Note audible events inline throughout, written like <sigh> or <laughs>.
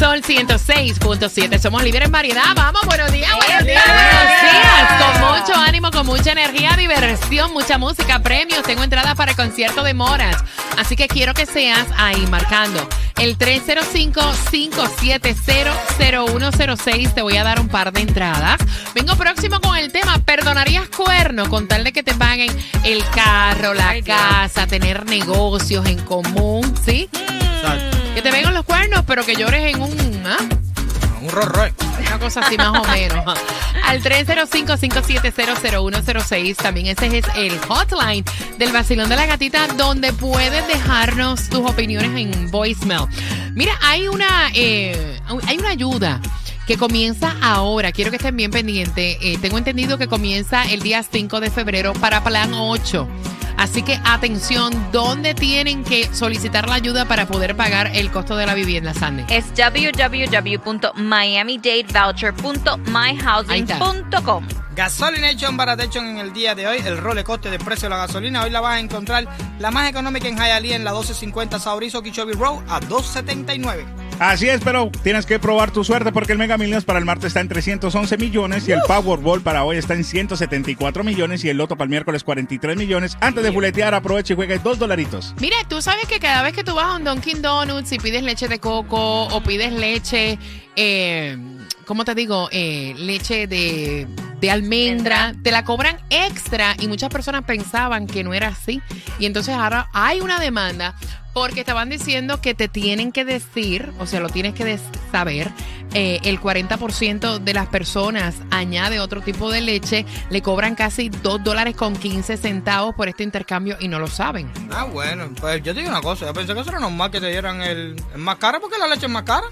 Sol 106.7. Somos líderes en variedad. Vamos, buenos días, buenos días. ¡Buenos días! días. Con mucho ánimo, con mucha energía, diversión, mucha música, premios. Tengo entradas para el concierto de Moras. Así que quiero que seas ahí marcando el 305-570-0106. Te voy a dar un par de entradas. Vengo próximo con el tema ¿Perdonarías cuerno? Con tal de que te paguen el carro, la casa, tener negocios en común, ¿sí? Que te vengan los cuernos, pero que llores en un... ¿ah? Un Rolls. Una cosa así más o menos. Al 305-5700106. También ese es el hotline del vacilón de la gatita donde puedes dejarnos tus opiniones en voicemail. Mira, hay una, eh, hay una ayuda que comienza ahora. Quiero que estén bien pendientes. Eh, tengo entendido que comienza el día 5 de febrero para Plan 8. Así que atención, ¿dónde tienen que solicitar la ayuda para poder pagar el costo de la vivienda, Sandy? Es www.miamidatevoucher.myhousing.com. Gasolination Baratation en el día de hoy. El role coste de precio de la gasolina. Hoy la vas a encontrar la más económica en Hialeah en la 1250 Saurizo Kichobi Road a 279. Así es, pero tienes que probar tu suerte porque el Mega Millions para el martes está en 311 millones y el Powerball para hoy está en 174 millones y el Loto para el miércoles 43 millones. Antes de buletear, aprovecha y juegue dos dolaritos. Mira, tú sabes que cada vez que tú vas a un Dunkin' Donuts y pides leche de coco o pides leche, eh, ¿cómo te digo? Eh, leche de, de almendra, te la cobran extra y muchas personas pensaban que no era así. Y entonces ahora hay una demanda porque estaban diciendo que te tienen que decir, o sea, lo tienes que saber, eh, el 40% de las personas añade otro tipo de leche, le cobran casi 2 dólares con 15 centavos por este intercambio y no lo saben. Ah, bueno. Pues yo te digo una cosa. Yo pensé que eso era normal que te dieran el, el más caro porque la leche es más cara.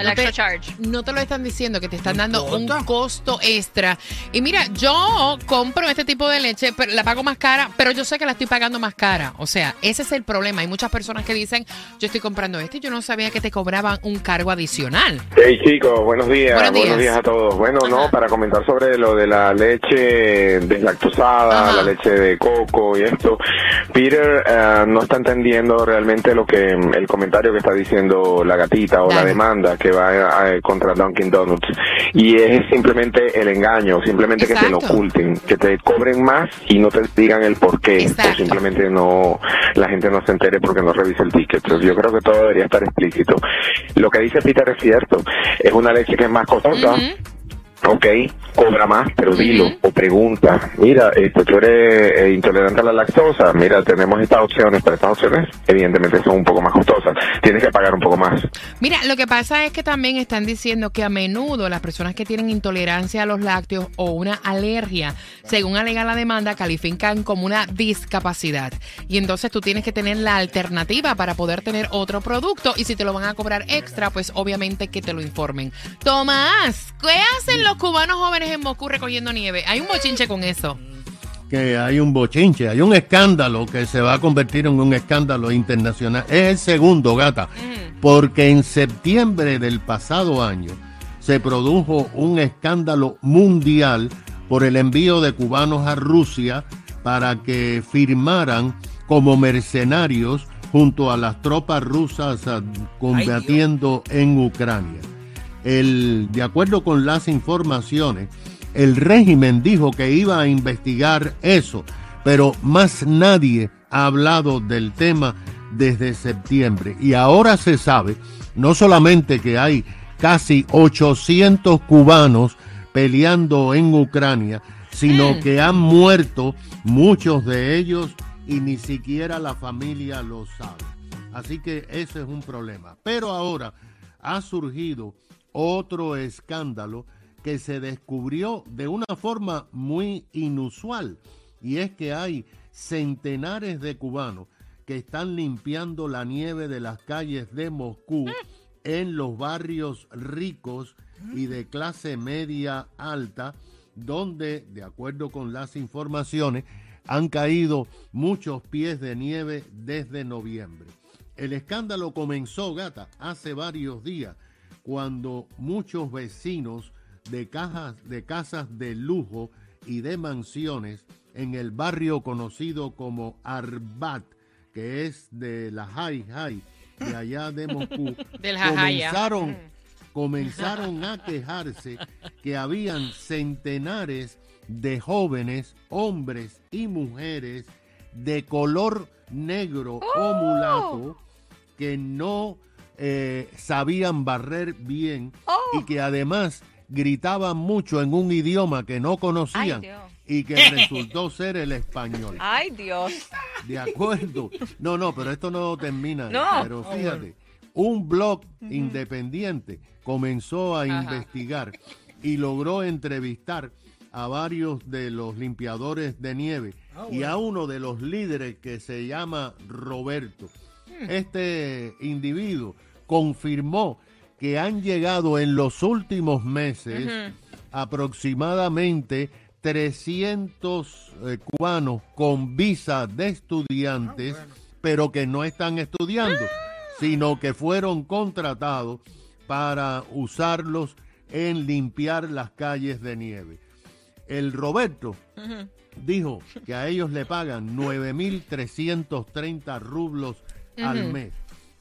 El No te- extra charge. No te lo están diciendo, que te están dando un costo extra. Y mira, yo compro este tipo de leche, pero la pago más cara, pero yo sé que la estoy pagando más cara. O sea, ese es el problema. Hay muchas personas que dicen, yo estoy comprando este y yo no sabía que te cobraban un cargo adicional. Hey chicos, buenos días, Buenos buenos días. a todos. Bueno, Ajá. no, para comentar sobre lo de la leche deslactosada, Ajá. la leche de coco y esto, Peter eh, no está entendiendo realmente lo que el comentario que está diciendo la gatita o la demanda que va a- contra Dunkin' Donuts y es simplemente el engaño, simplemente que te lo oculten, que te cobren más y no te digan el por qué, Exacto. o simplemente no la gente no se entere porque no revisa el ticket. Pero yo creo que todo debería estar explícito. Lo que dice Peter es cierto, es una leche que es más costosa. Ok, cobra más, pero dilo o pregunta. Mira, este, tú eres eh, intolerante a la lactosa. Mira, tenemos estas opciones, pero estas opciones evidentemente son un poco más costosas. Tienes que pagar un poco más. Mira, lo que pasa es que también están diciendo que a menudo las personas que tienen intolerancia a los lácteos o una alergia, según alega la demanda, califican como una discapacidad. Y entonces tú tienes que tener la alternativa para poder tener otro producto y si te lo van a cobrar extra, pues obviamente que te lo informen. Tomás, ¿qué hacen los cubanos jóvenes en Moscú recogiendo nieve? Hay un bochinche con eso. que hay un bochinche, hay un escándalo que se va a convertir en un escándalo internacional. Es el segundo, gata, porque en septiembre del pasado año se produjo un escándalo mundial por el envío de cubanos a Rusia para que firmaran como mercenarios junto a las tropas rusas ah, combatiendo en Ucrania. El, de acuerdo con las informaciones, el régimen dijo que iba a investigar eso, pero más nadie ha hablado del tema desde septiembre. Y ahora se sabe no solamente que hay casi 800 cubanos peleando en Ucrania, sino que han muerto muchos de ellos y ni siquiera la familia lo sabe. Así que ese es un problema. Pero ahora ha surgido otro escándalo que se descubrió de una forma muy inusual y es que hay centenares de cubanos que están limpiando la nieve de las calles de Moscú en los barrios ricos y de clase media alta donde, de acuerdo con las informaciones, han caído muchos pies de nieve desde noviembre. El escándalo comenzó, gata, hace varios días, cuando muchos vecinos de, cajas, de casas de lujo y de mansiones en el barrio conocido como Arbat, que es de la Hai Hai, de allá de <laughs> Moscú, Del Jajaya. comenzaron, comenzaron a quejarse que habían centenares de jóvenes, hombres y mujeres de color negro o mulato que no eh, sabían barrer bien y que además gritaban mucho en un idioma que no conocían Ay, y que resultó <laughs> ser el español. Ay, Dios. De acuerdo. No, no, pero esto no termina. No. Pero fíjate, un blog independiente comenzó a investigar y logró entrevistar a varios de los limpiadores de nieve y a uno de los líderes que se llama Roberto. Este individuo confirmó que han llegado en los últimos meses aproximadamente 300 eh, cubanos con visa de estudiantes, pero que no están estudiando, sino que fueron contratados para usarlos en limpiar las calles de nieve. El Roberto dijo que a ellos le pagan 9.330 rublos al mes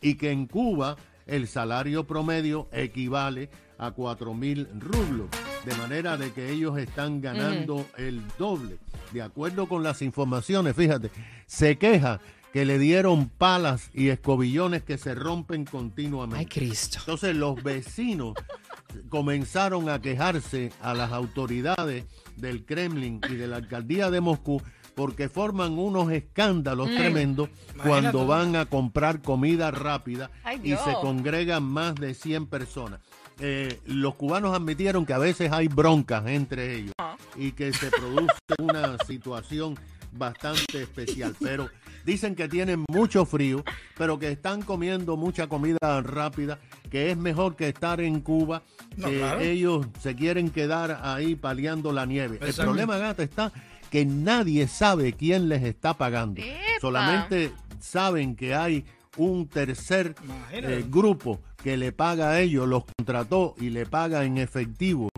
y que en Cuba el salario promedio equivale a 4.000 rublos, de manera de que ellos están ganando el doble. De acuerdo con las informaciones, fíjate, se queja que le dieron palas y escobillones que se rompen continuamente. Ay, Cristo. Entonces los vecinos <laughs> comenzaron a quejarse a las autoridades del Kremlin y de la alcaldía de Moscú porque forman unos escándalos tremendos cuando van a comprar comida rápida Ay, y se congregan más de 100 personas. Eh, los cubanos admitieron que a veces hay broncas entre ellos y que se produce <laughs> una situación bastante especial, pero dicen que tienen mucho frío, pero que están comiendo mucha comida rápida, que es mejor que estar en Cuba, No, que claro. ellos se quieren quedar ahí paliando la nieve. El problema, gata, está que nadie sabe quién les está pagando. Epa. Solamente saben que hay un tercer eh, grupo que le paga a ellos, los contrató y le paga en efectivo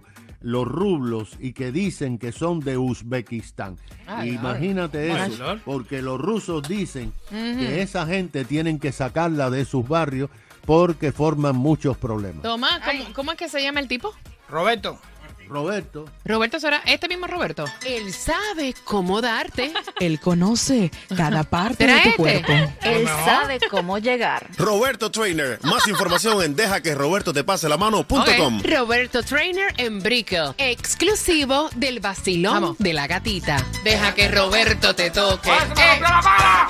los rublos y que dicen que son de Uzbekistán. Ay, Imagínate ay. eso, Ay. porque los rusos dicen que esa gente tienen que sacarla de sus barrios porque forman muchos problemas. Tomás, ¿cómo, cómo es que se llama el tipo? Roberto, Roberto. Roberto será este mismo Roberto. Él sabe cómo darte. Él conoce cada parte de tu cuerpo. Él sabe cómo llegar. Roberto Trainer. Más información en deja que Roberto te pase la mano.com. Roberto Trainer en Brico. Exclusivo del vacilón de la gatita. Deja que Roberto te toque. Eh. La mala!